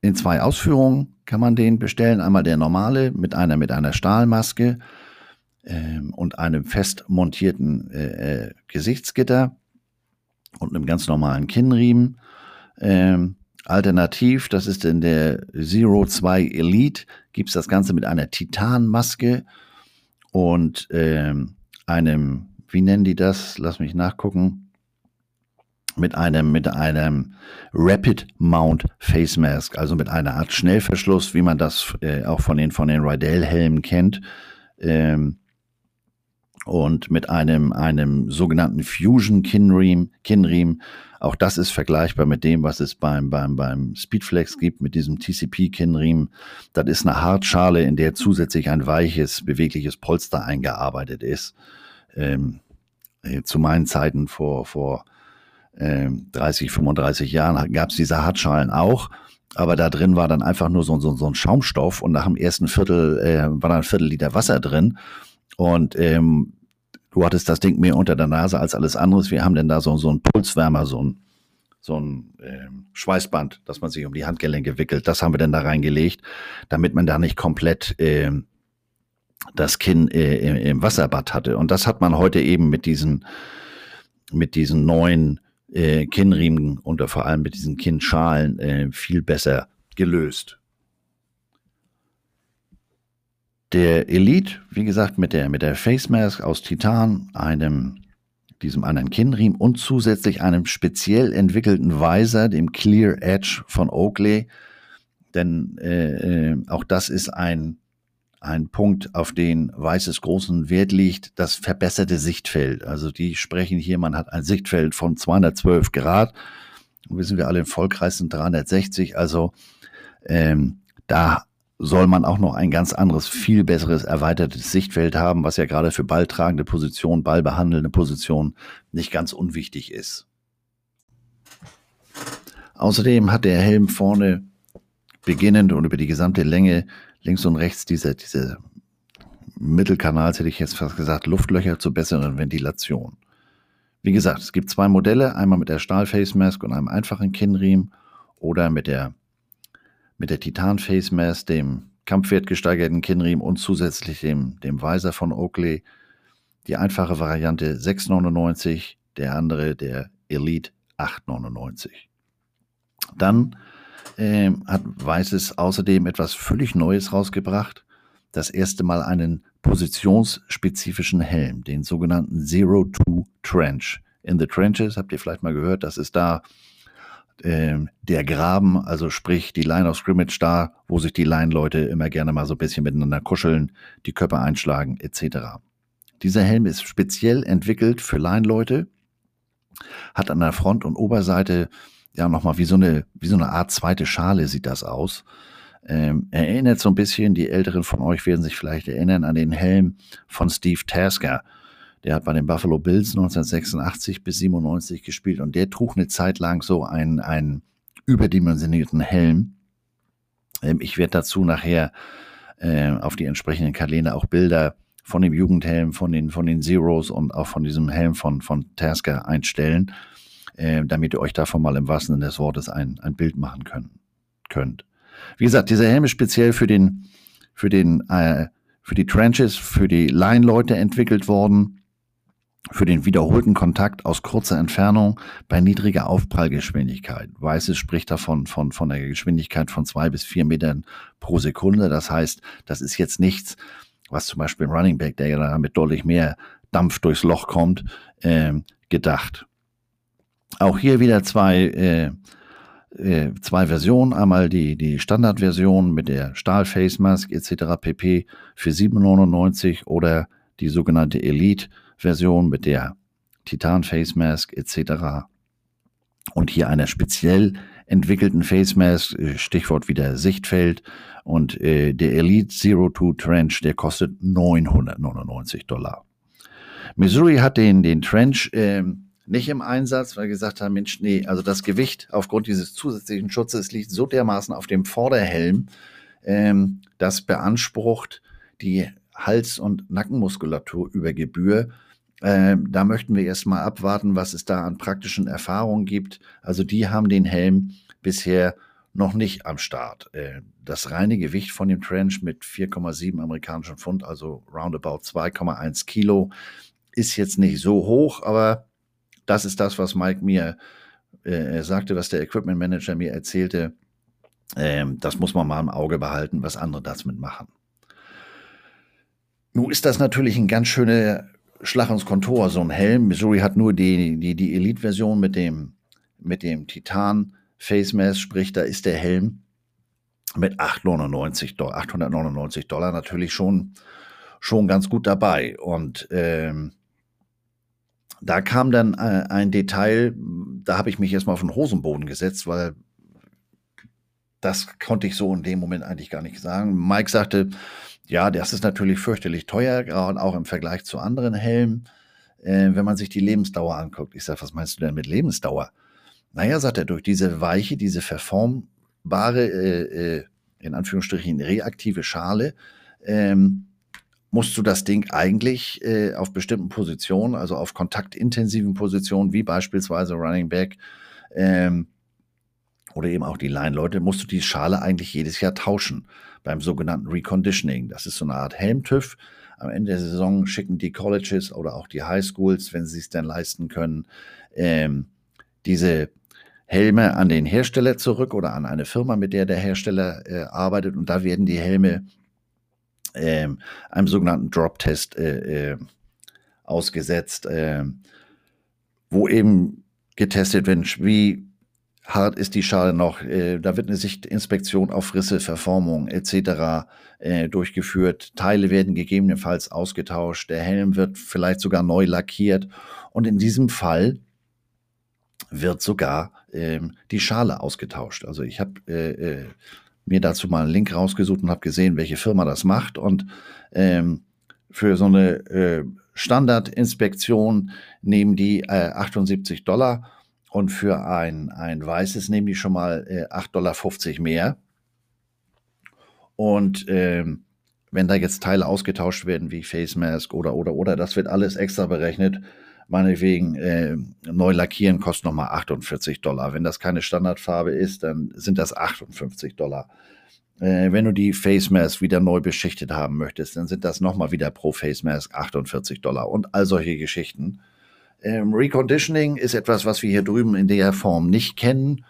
in zwei Ausführungen kann man den bestellen. Einmal der normale mit einer mit einer Stahlmaske ähm, und einem fest montierten äh, äh Gesichtsgitter und einem ganz normalen Kinnriemen. Ähm, alternativ, das ist in der Zero 2 Elite, gibt es das Ganze mit einer Titanmaske und ähm, einem, wie nennen die das? Lass mich nachgucken mit einem, mit einem Rapid Mount Face Mask, also mit einer Art Schnellverschluss, wie man das äh, auch von den, von den Rydell-Helmen kennt. Ähm, und mit einem, einem sogenannten Fusion Kinriemen, Kinriemen. Auch das ist vergleichbar mit dem, was es beim, beim, beim Speedflex gibt, mit diesem TCP Kinriemen. Das ist eine Hartschale, in der zusätzlich ein weiches, bewegliches Polster eingearbeitet ist. Ähm, äh, zu meinen Zeiten vor, vor 30, ähm, 35 Jahren gab es diese Hartschalen auch. Aber da drin war dann einfach nur so, so, so ein Schaumstoff und nach dem ersten Viertel äh, war dann ein Viertel Liter Wasser drin. Und ähm, du hattest das Ding mehr unter der Nase als alles anderes. Wir haben denn da so, so ein Pulswärmer, so ein, so ein äh, Schweißband, das man sich um die Handgelenke wickelt. Das haben wir denn da reingelegt, damit man da nicht komplett äh, das Kinn äh, im, im Wasserbad hatte. Und das hat man heute eben mit diesen, mit diesen neuen äh, Kinnriemen und vor allem mit diesen Kinnschalen äh, viel besser gelöst. Der Elite, wie gesagt, mit der, mit der Face Mask aus Titan, einem, diesem anderen Kinnriemen und zusätzlich einem speziell entwickelten Weiser, dem Clear Edge von Oakley. Denn äh, äh auch das ist ein ein Punkt, auf den Weißes großen Wert liegt, das verbesserte Sichtfeld. Also die sprechen hier, man hat ein Sichtfeld von 212 Grad. Wissen wir alle, im Vollkreis sind 360. Also ähm, da soll man auch noch ein ganz anderes, viel besseres, erweitertes Sichtfeld haben, was ja gerade für balltragende Positionen, ballbehandelnde Positionen nicht ganz unwichtig ist. Außerdem hat der Helm vorne beginnend und über die gesamte Länge links und rechts diese, diese Mittelkanals, hätte ich jetzt fast gesagt, Luftlöcher zur besseren Ventilation. Wie gesagt, es gibt zwei Modelle, einmal mit der Stahl-Face Mask und einem einfachen Kinnriemen oder mit der, mit der Titan-Face Mask, dem kampfwertgesteigerten Kinnriemen und zusätzlich dem, dem Weiser von Oakley. Die einfache Variante 6,99, der andere der Elite 8,99. Dann äh, hat Weißes außerdem etwas völlig Neues rausgebracht. Das erste Mal einen positionsspezifischen Helm, den sogenannten Zero Two Trench. In the Trenches, habt ihr vielleicht mal gehört, das ist da äh, der Graben, also sprich die Line of Scrimmage da, wo sich die Line-Leute immer gerne mal so ein bisschen miteinander kuscheln, die Köpfe einschlagen, etc. Dieser Helm ist speziell entwickelt für Line-Leute, hat an der Front- und Oberseite ja nochmal wie so eine, wie so eine Art zweite Schale sieht das aus. Ähm, erinnert so ein bisschen, die Älteren von euch werden sich vielleicht erinnern an den Helm von Steve Tasker. Der hat bei den Buffalo Bills 1986 bis 97 gespielt und der trug eine Zeit lang so einen, einen überdimensionierten Helm. Ähm, ich werde dazu nachher äh, auf die entsprechenden Kalender auch Bilder von dem Jugendhelm, von den, von den Zeros und auch von diesem Helm von, von Tasker einstellen äh, damit ihr euch davon mal im wahrsten Sinne des Wortes ein, ein Bild machen können, könnt. Wie gesagt, dieser Helm ist speziell für den, für den, äh, für die Trenches, für die Line-Leute entwickelt worden, für den wiederholten Kontakt aus kurzer Entfernung bei niedriger Aufprallgeschwindigkeit. Weißes spricht davon von, von der Geschwindigkeit von zwei bis vier Metern pro Sekunde. Das heißt, das ist jetzt nichts, was zum Beispiel im Running Back, der ja damit deutlich mehr Dampf durchs Loch kommt, äh, gedacht. Auch hier wieder zwei, äh, äh, zwei Versionen. Einmal die, die Standardversion mit der Stahl-Face Mask etc. pp. für 7,99 oder die sogenannte Elite-Version mit der Titan Face Mask etc. Und hier einer speziell entwickelten Face Mask, äh, Stichwort wieder Sichtfeld. Und äh, der Elite Zero Two Trench, der kostet 999 Dollar. Missouri hat den, den Trench äh, nicht im Einsatz, weil gesagt haben, Mensch, nee, also das Gewicht aufgrund dieses zusätzlichen Schutzes liegt so dermaßen auf dem Vorderhelm, ähm, das beansprucht die Hals- und Nackenmuskulatur über Gebühr. Ähm, da möchten wir erstmal abwarten, was es da an praktischen Erfahrungen gibt. Also die haben den Helm bisher noch nicht am Start. Äh, das reine Gewicht von dem Trench mit 4,7 amerikanischen Pfund, also roundabout 2,1 Kilo, ist jetzt nicht so hoch, aber das ist das, was Mike mir äh, sagte, was der Equipment Manager mir erzählte. Ähm, das muss man mal im Auge behalten, was andere damit machen. Nun ist das natürlich ein ganz schöner Schlag ins Kontor, so ein Helm. Missouri hat nur die, die, die Elite-Version mit dem, mit dem Titan Face Mask, sprich, da ist der Helm mit 899 Dollar, 899 Dollar natürlich schon, schon ganz gut dabei. Und ähm, da kam dann äh, ein Detail, da habe ich mich erstmal auf den Hosenboden gesetzt, weil das konnte ich so in dem Moment eigentlich gar nicht sagen. Mike sagte, ja, das ist natürlich fürchterlich teuer, auch im Vergleich zu anderen Helmen, äh, wenn man sich die Lebensdauer anguckt. Ich sage, was meinst du denn mit Lebensdauer? Naja, sagt er, durch diese weiche, diese verformbare, äh, äh, in Anführungsstrichen reaktive Schale, ähm, musst du das Ding eigentlich äh, auf bestimmten Positionen, also auf kontaktintensiven Positionen, wie beispielsweise Running Back ähm, oder eben auch die Line-Leute, musst du die Schale eigentlich jedes Jahr tauschen beim sogenannten Reconditioning. Das ist so eine Art Helmtüff. Am Ende der Saison schicken die Colleges oder auch die Highschools, wenn sie es denn leisten können, ähm, diese Helme an den Hersteller zurück oder an eine Firma, mit der der Hersteller äh, arbeitet. Und da werden die Helme ähm, einem sogenannten Drop-Test äh, äh, ausgesetzt, äh, wo eben getestet wird, wie hart ist die Schale noch. Äh, da wird eine Sichtinspektion auf Risse, Verformung etc. Äh, durchgeführt. Teile werden gegebenenfalls ausgetauscht. Der Helm wird vielleicht sogar neu lackiert. Und in diesem Fall wird sogar ähm, die Schale ausgetauscht. Also ich habe äh, mir dazu mal einen Link rausgesucht und habe gesehen, welche Firma das macht. Und ähm, für so eine Standardinspektion nehmen die äh, 78 Dollar und für ein, ein weißes nehmen die schon mal äh, 8,50 Dollar mehr. Und ähm, wenn da jetzt Teile ausgetauscht werden wie Face Mask oder oder oder, das wird alles extra berechnet. Meinetwegen äh, neu lackieren kostet nochmal 48 Dollar. Wenn das keine Standardfarbe ist, dann sind das 58 Dollar. Äh, wenn du die Face Mask wieder neu beschichtet haben möchtest, dann sind das nochmal wieder pro Face Mask 48 Dollar und all solche Geschichten. Ähm, Reconditioning ist etwas, was wir hier drüben in der Form nicht kennen,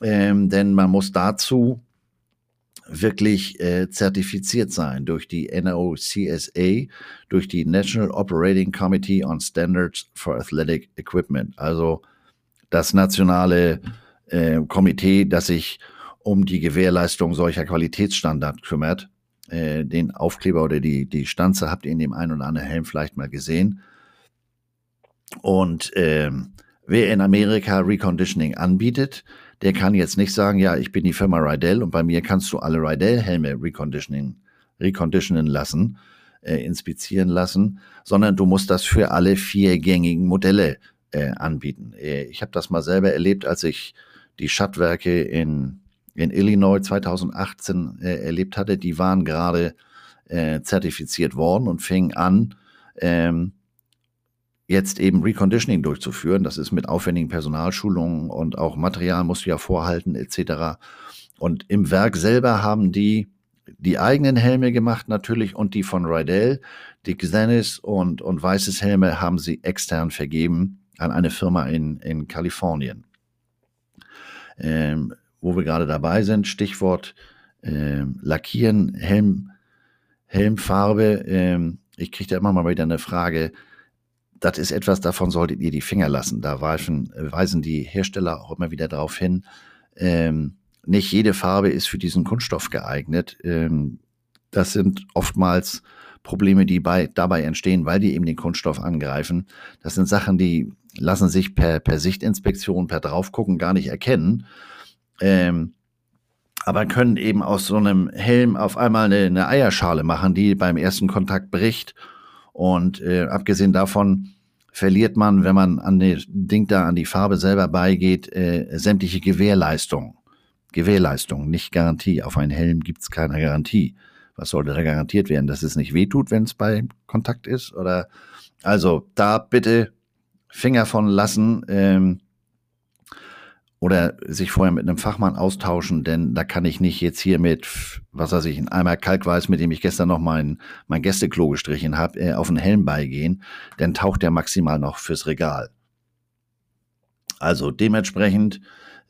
ähm, denn man muss dazu wirklich äh, zertifiziert sein durch die NOCSA, durch die National Operating Committee on Standards for Athletic Equipment, also das nationale äh, Komitee, das sich um die Gewährleistung solcher Qualitätsstandards kümmert. Äh, den Aufkleber oder die, die Stanze habt ihr in dem einen oder anderen Helm vielleicht mal gesehen. Und ähm, wer in Amerika Reconditioning anbietet, der kann jetzt nicht sagen, ja, ich bin die Firma Rydell und bei mir kannst du alle Rydell-Helme reconditioning, reconditionen lassen, äh, inspizieren lassen, sondern du musst das für alle vier gängigen Modelle äh, anbieten. Äh, ich habe das mal selber erlebt, als ich die Schattwerke in, in Illinois 2018 äh, erlebt hatte. Die waren gerade äh, zertifiziert worden und fingen an, ähm, jetzt eben Reconditioning durchzuführen. Das ist mit aufwendigen Personalschulungen und auch Material musst du ja vorhalten etc. Und im Werk selber haben die die eigenen Helme gemacht natürlich und die von Rydell. Die Xenis und, und Weißes Helme haben sie extern vergeben an eine Firma in, in Kalifornien. Ähm, wo wir gerade dabei sind, Stichwort ähm, Lackieren, Helm, Helmfarbe. Ähm, ich kriege da immer mal wieder eine Frage, das ist etwas, davon solltet ihr die Finger lassen. Da weisen, weisen die Hersteller auch immer wieder darauf hin. Ähm, nicht jede Farbe ist für diesen Kunststoff geeignet. Ähm, das sind oftmals Probleme, die bei, dabei entstehen, weil die eben den Kunststoff angreifen. Das sind Sachen, die lassen sich per, per Sichtinspektion, per Draufgucken gar nicht erkennen. Ähm, aber können eben aus so einem Helm auf einmal eine, eine Eierschale machen, die beim ersten Kontakt bricht. Und äh, abgesehen davon verliert man, wenn man an das Ding da an die Farbe selber beigeht, äh, sämtliche Gewährleistung. Gewährleistung, nicht Garantie. Auf einen Helm gibt's keine Garantie. Was sollte da garantiert werden? Dass es nicht wehtut, wenn es bei Kontakt ist? Oder also da bitte Finger von lassen. Ähm, oder sich vorher mit einem Fachmann austauschen, denn da kann ich nicht jetzt hier mit, was weiß ich, ein Eimer Kalkweiß, mit dem ich gestern noch mein, mein Gästeklo gestrichen habe, äh, auf den Helm beigehen, denn taucht der maximal noch fürs Regal. Also dementsprechend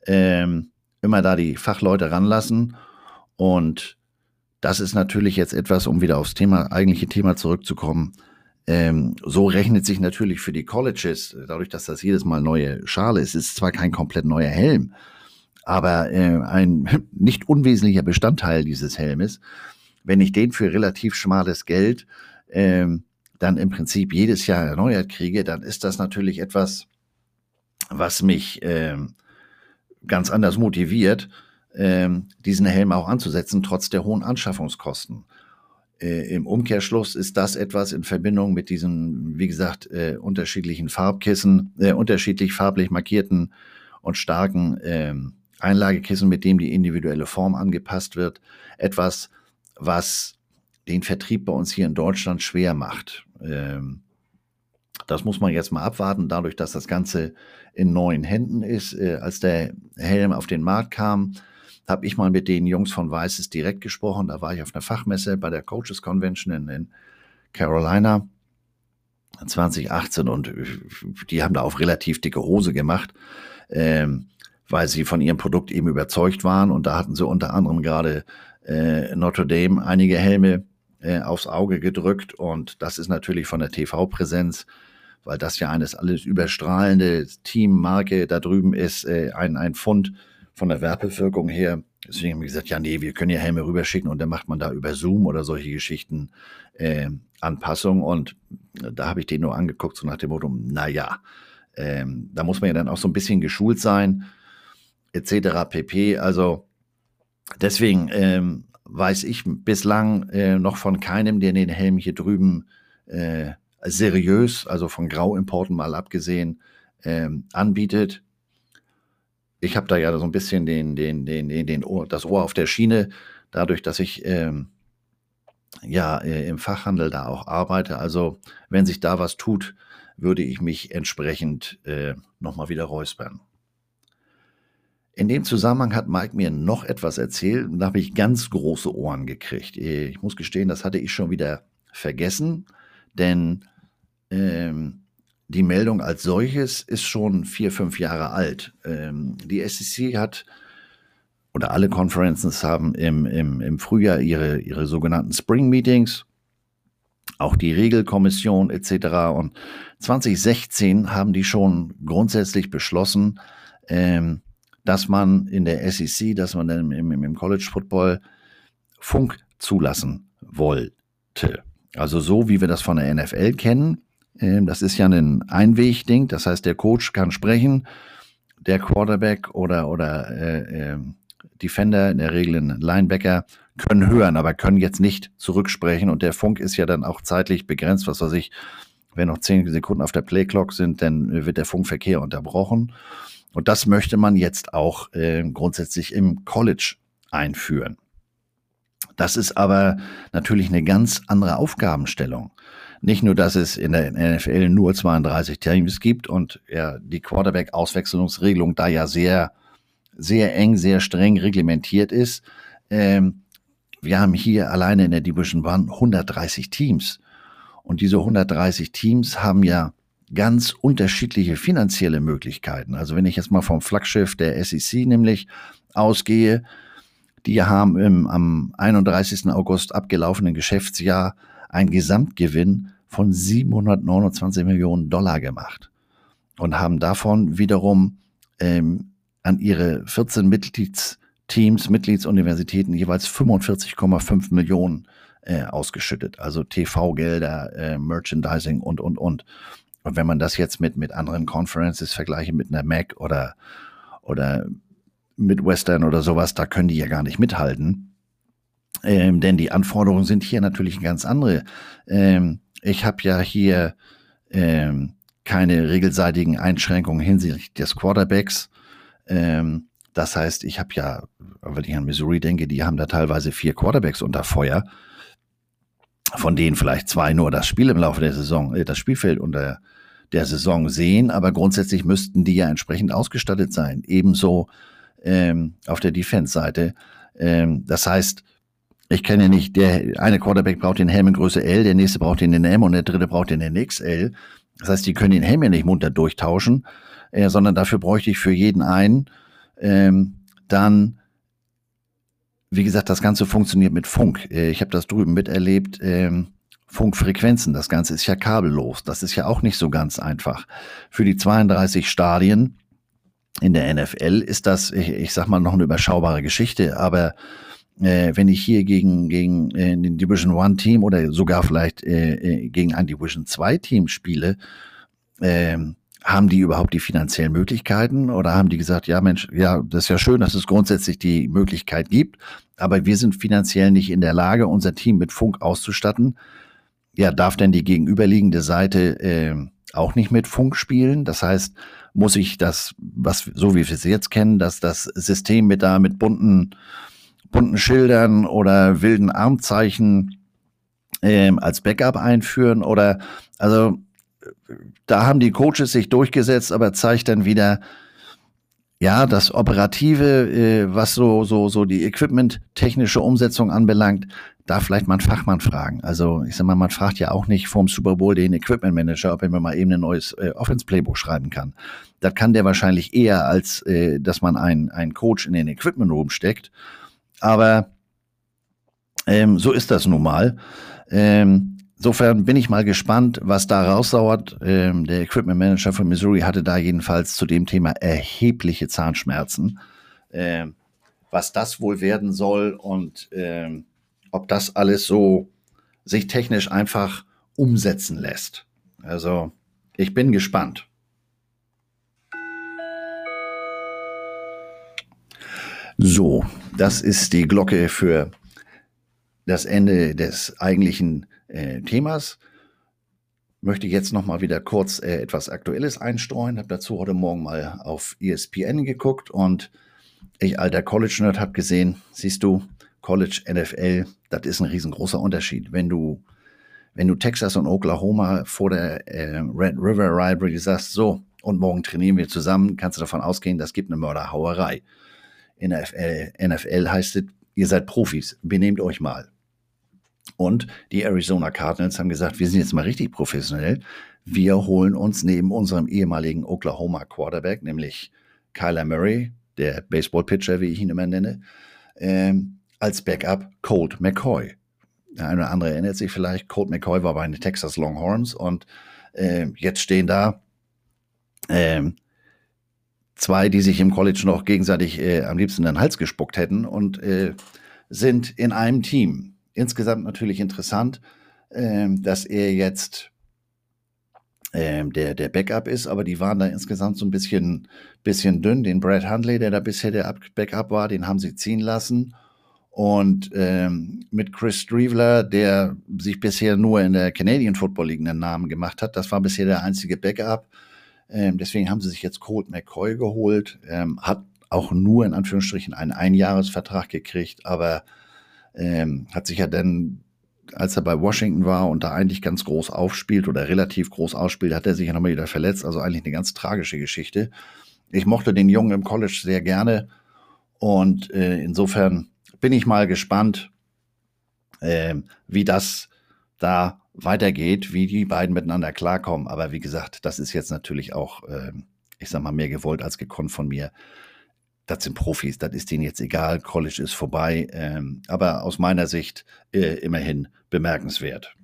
ähm, immer da die Fachleute ranlassen und das ist natürlich jetzt etwas, um wieder aufs Thema, eigentliche Thema zurückzukommen, ähm, so rechnet sich natürlich für die Colleges, dadurch, dass das jedes Mal neue Schale ist, ist zwar kein komplett neuer Helm, aber äh, ein nicht unwesentlicher Bestandteil dieses Helmes. Wenn ich den für relativ schmales Geld ähm, dann im Prinzip jedes Jahr erneuert kriege, dann ist das natürlich etwas, was mich ähm, ganz anders motiviert, ähm, diesen Helm auch anzusetzen, trotz der hohen Anschaffungskosten. Äh, Im Umkehrschluss ist das etwas in Verbindung mit diesen, wie gesagt, äh, unterschiedlichen Farbkissen, äh, unterschiedlich farblich markierten und starken äh, Einlagekissen, mit dem die individuelle Form angepasst wird, etwas, was den Vertrieb bei uns hier in Deutschland schwer macht. Ähm, das muss man jetzt mal abwarten, dadurch, dass das Ganze in neuen Händen ist. Äh, als der Helm auf den Markt kam, habe ich mal mit den Jungs von Weißes direkt gesprochen. Da war ich auf einer Fachmesse bei der Coaches Convention in, in Carolina 2018 und die haben da auf relativ dicke Hose gemacht, ähm, weil sie von ihrem Produkt eben überzeugt waren. Und da hatten sie unter anderem gerade äh, Notre Dame einige Helme äh, aufs Auge gedrückt. Und das ist natürlich von der TV-Präsenz, weil das ja eines alles überstrahlende Teammarke da drüben ist, äh, ein, ein Fund von der Werbewirkung her. Deswegen haben wir gesagt, ja, nee, wir können ja Helme rüberschicken und dann macht man da über Zoom oder solche Geschichten äh, Anpassungen. Und da habe ich den nur angeguckt, so nach dem Motto, naja, ähm, da muss man ja dann auch so ein bisschen geschult sein, etc. pp. Also deswegen ähm, weiß ich bislang äh, noch von keinem, der den Helm hier drüben äh, seriös, also von Grauimporten mal abgesehen, ähm, anbietet ich habe da ja so ein bisschen den, den, den, den, den Ohr, das Ohr auf der Schiene, dadurch, dass ich ähm, ja äh, im Fachhandel da auch arbeite. Also wenn sich da was tut, würde ich mich entsprechend äh, nochmal wieder räuspern. In dem Zusammenhang hat Mike mir noch etwas erzählt und da habe ich ganz große Ohren gekriegt. Ich muss gestehen, das hatte ich schon wieder vergessen, denn ähm, die Meldung als solches ist schon vier, fünf Jahre alt. Ähm, die SEC hat oder alle Conferences haben im, im, im Frühjahr ihre, ihre sogenannten Spring Meetings, auch die Regelkommission etc. Und 2016 haben die schon grundsätzlich beschlossen, ähm, dass man in der SEC, dass man im, im, im College Football Funk zulassen wollte. Also so, wie wir das von der NFL kennen, das ist ja ein Einwegding, das heißt, der Coach kann sprechen, der Quarterback oder, oder äh, äh, Defender, in der Regel ein Linebacker, können hören, aber können jetzt nicht zurücksprechen. Und der Funk ist ja dann auch zeitlich begrenzt, was weiß ich, wenn noch zehn Sekunden auf der Playclock sind, dann wird der Funkverkehr unterbrochen. Und das möchte man jetzt auch äh, grundsätzlich im College einführen. Das ist aber natürlich eine ganz andere Aufgabenstellung. Nicht nur, dass es in der NFL nur 32 Teams gibt und ja, die Quarterback-Auswechslungsregelung da ja sehr, sehr eng, sehr streng reglementiert ist. Ähm, wir haben hier alleine in der Division One 130 Teams. Und diese 130 Teams haben ja ganz unterschiedliche finanzielle Möglichkeiten. Also wenn ich jetzt mal vom Flaggschiff der SEC nämlich ausgehe, die haben im am 31. August abgelaufenen Geschäftsjahr einen Gesamtgewinn von 729 Millionen Dollar gemacht und haben davon wiederum ähm, an ihre 14 Mitgliedsteams, Mitgliedsuniversitäten jeweils 45,5 Millionen äh, ausgeschüttet. Also TV-Gelder, äh, Merchandising und, und, und. Und wenn man das jetzt mit, mit anderen Conferences vergleiche, mit einer Mac oder, oder mit Western oder sowas, da können die ja gar nicht mithalten. Ähm, denn die Anforderungen sind hier natürlich ganz andere. Ähm, ich habe ja hier ähm, keine regelseitigen Einschränkungen hinsichtlich des Quarterbacks. Ähm, das heißt, ich habe ja, wenn ich an Missouri denke, die haben da teilweise vier Quarterbacks unter Feuer, von denen vielleicht zwei nur das Spiel im Laufe der Saison, äh, das Spielfeld unter der Saison sehen, aber grundsätzlich müssten die ja entsprechend ausgestattet sein. Ebenso ähm, auf der Defense-Seite. Ähm, das heißt, ich kenne ja nicht, der eine Quarterback braucht den Helm in Größe L, der nächste braucht den in M und der dritte braucht den in XL. Das heißt, die können den Helm ja nicht munter durchtauschen, äh, sondern dafür bräuchte ich für jeden einen ähm, dann wie gesagt, das Ganze funktioniert mit Funk. Äh, ich habe das drüben miterlebt. Ähm, Funkfrequenzen, das Ganze ist ja kabellos. Das ist ja auch nicht so ganz einfach. Für die 32 Stadien in der NFL ist das, ich, ich sag mal, noch eine überschaubare Geschichte. Aber äh, wenn ich hier gegen, gegen äh, den Division One Team oder sogar vielleicht äh, äh gegen ein Division 2 Team spiele, äh, haben die überhaupt die finanziellen Möglichkeiten oder haben die gesagt, ja Mensch, ja, das ist ja schön, dass es grundsätzlich die Möglichkeit gibt, aber wir sind finanziell nicht in der Lage, unser Team mit Funk auszustatten. Ja, darf denn die gegenüberliegende Seite äh, auch nicht mit Funk spielen? Das heißt, muss ich das, was so wie wir es jetzt kennen, dass das System mit da mit bunten bunten Schildern oder wilden Armzeichen ähm, als Backup einführen oder also da haben die Coaches sich durchgesetzt, aber zeigt dann wieder, ja, das Operative, äh, was so, so, so die Equipment-technische Umsetzung anbelangt, da vielleicht mal einen Fachmann fragen. Also, ich sag mal, man fragt ja auch nicht vorm Super Bowl den Equipment Manager, ob er mir mal eben ein neues äh, Offense-Playbook schreiben kann. Das kann der wahrscheinlich eher, als äh, dass man einen, einen Coach in den Equipment Room steckt. Aber ähm, so ist das nun mal. Ähm, insofern bin ich mal gespannt, was da raussauert. Ähm, der Equipment Manager von Missouri hatte da jedenfalls zu dem Thema erhebliche Zahnschmerzen. Ähm, was das wohl werden soll und ähm, ob das alles so sich technisch einfach umsetzen lässt. Also ich bin gespannt. So, das ist die Glocke für das Ende des eigentlichen äh, Themas. Möchte jetzt noch mal wieder kurz äh, etwas Aktuelles einstreuen. Habe dazu heute Morgen mal auf ESPN geguckt und ich alter College-Nerd habe gesehen, siehst du, College, NFL, das ist ein riesengroßer Unterschied. Wenn du, wenn du Texas und Oklahoma vor der äh, Red River Rivalry sagst, so, und morgen trainieren wir zusammen, kannst du davon ausgehen, das gibt eine Mörderhauerei NFL, NFL heißt es, ihr seid Profis, benehmt euch mal. Und die Arizona Cardinals haben gesagt, wir sind jetzt mal richtig professionell. Wir holen uns neben unserem ehemaligen Oklahoma Quarterback, nämlich Kyler Murray, der Baseball-Pitcher, wie ich ihn immer nenne, ähm, als Backup Colt McCoy. Der eine oder andere erinnert sich vielleicht, Colt McCoy war bei den Texas Longhorns und äh, jetzt stehen da ähm, zwei, die sich im College noch gegenseitig äh, am liebsten in den Hals gespuckt hätten und äh, sind in einem Team. Insgesamt natürlich interessant, äh, dass er jetzt ähm, der, der Backup ist, aber die waren da insgesamt so ein bisschen, bisschen dünn. Den Brad Hundley, der da bisher der Backup war, den haben sie ziehen lassen. Und ähm, mit Chris Streveler, der sich bisher nur in der Canadian Football League einen Namen gemacht hat, das war bisher der einzige Backup. Ähm, deswegen haben sie sich jetzt Colt McCoy geholt. Ähm, hat auch nur in Anführungsstrichen einen Einjahresvertrag gekriegt, aber ähm, hat sich ja dann, als er bei Washington war und da eigentlich ganz groß aufspielt oder relativ groß ausspielt, hat er sich ja nochmal wieder verletzt. Also eigentlich eine ganz tragische Geschichte. Ich mochte den Jungen im College sehr gerne und äh, insofern bin ich mal gespannt, äh, wie das da weitergeht, wie die beiden miteinander klarkommen. Aber wie gesagt, das ist jetzt natürlich auch, äh, ich sag mal, mehr gewollt als gekonnt von mir. Das sind Profis, das ist denen jetzt egal, College ist vorbei. Ähm, aber aus meiner Sicht äh, immerhin bemerkenswert.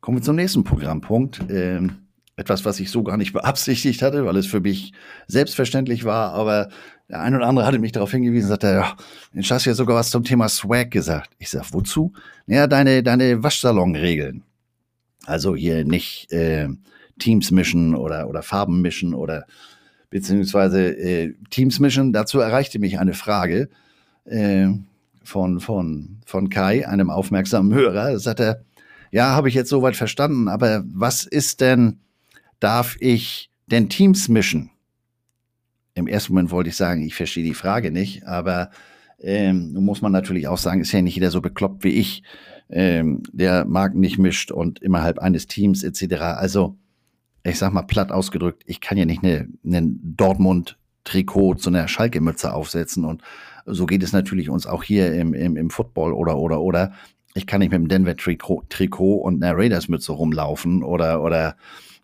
Kommen wir zum nächsten Programmpunkt. Ähm, etwas, was ich so gar nicht beabsichtigt hatte, weil es für mich selbstverständlich war, aber der eine oder andere hatte mich darauf hingewiesen, sagte, ja, jetzt hast ja sogar was zum Thema Swag gesagt. Ich sag, wozu? Ja, deine, deine Waschsalonregeln. Also hier nicht äh, Teams mischen oder, oder Farben mischen oder beziehungsweise äh, Teams mischen. Dazu erreichte mich eine Frage äh, von, von, von Kai, einem aufmerksamen Hörer. Da sagt er, ja, habe ich jetzt soweit verstanden, aber was ist denn, darf ich denn Teams mischen? Im ersten Moment wollte ich sagen, ich verstehe die Frage nicht, aber ähm, muss man natürlich auch sagen, ist ja nicht jeder so bekloppt wie ich, ähm, der Marken nicht mischt und innerhalb eines Teams etc. Also, ich sag mal platt ausgedrückt, ich kann ja nicht eine, eine Dortmund-Trikot zu einer Schalke-Mütze aufsetzen und so geht es natürlich uns auch hier im, im, im Football oder, oder, oder. Ich kann nicht mit einem Denver-Trikot Trikot und einer Raiders-Mütze rumlaufen oder, oder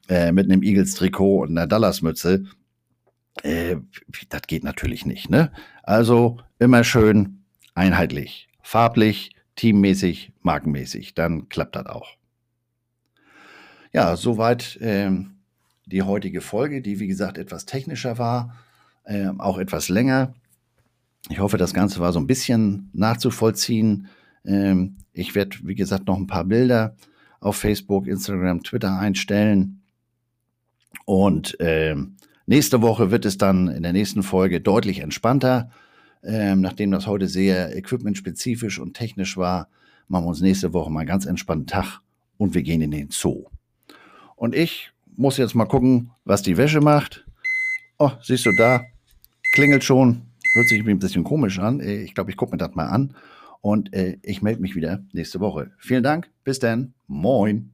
äh, mit einem Eagles-Trikot und einer Dallas-Mütze. Äh, das geht natürlich nicht. Ne? Also immer schön einheitlich, farblich, teammäßig, markenmäßig. Dann klappt das auch. Ja, soweit äh, die heutige Folge, die wie gesagt etwas technischer war, äh, auch etwas länger. Ich hoffe, das Ganze war so ein bisschen nachzuvollziehen. Ähm, ich werde, wie gesagt, noch ein paar Bilder auf Facebook, Instagram, Twitter einstellen. Und ähm, nächste Woche wird es dann in der nächsten Folge deutlich entspannter. Ähm, nachdem das heute sehr equipmentspezifisch und technisch war, machen wir uns nächste Woche mal einen ganz entspannten Tag und wir gehen in den Zoo. Und ich muss jetzt mal gucken, was die Wäsche macht. Oh, siehst du da? Klingelt schon. Hört sich ein bisschen komisch an. Äh, ich glaube, ich gucke mir das mal an. Und äh, ich melde mich wieder nächste Woche. Vielen Dank. Bis dann. Moin.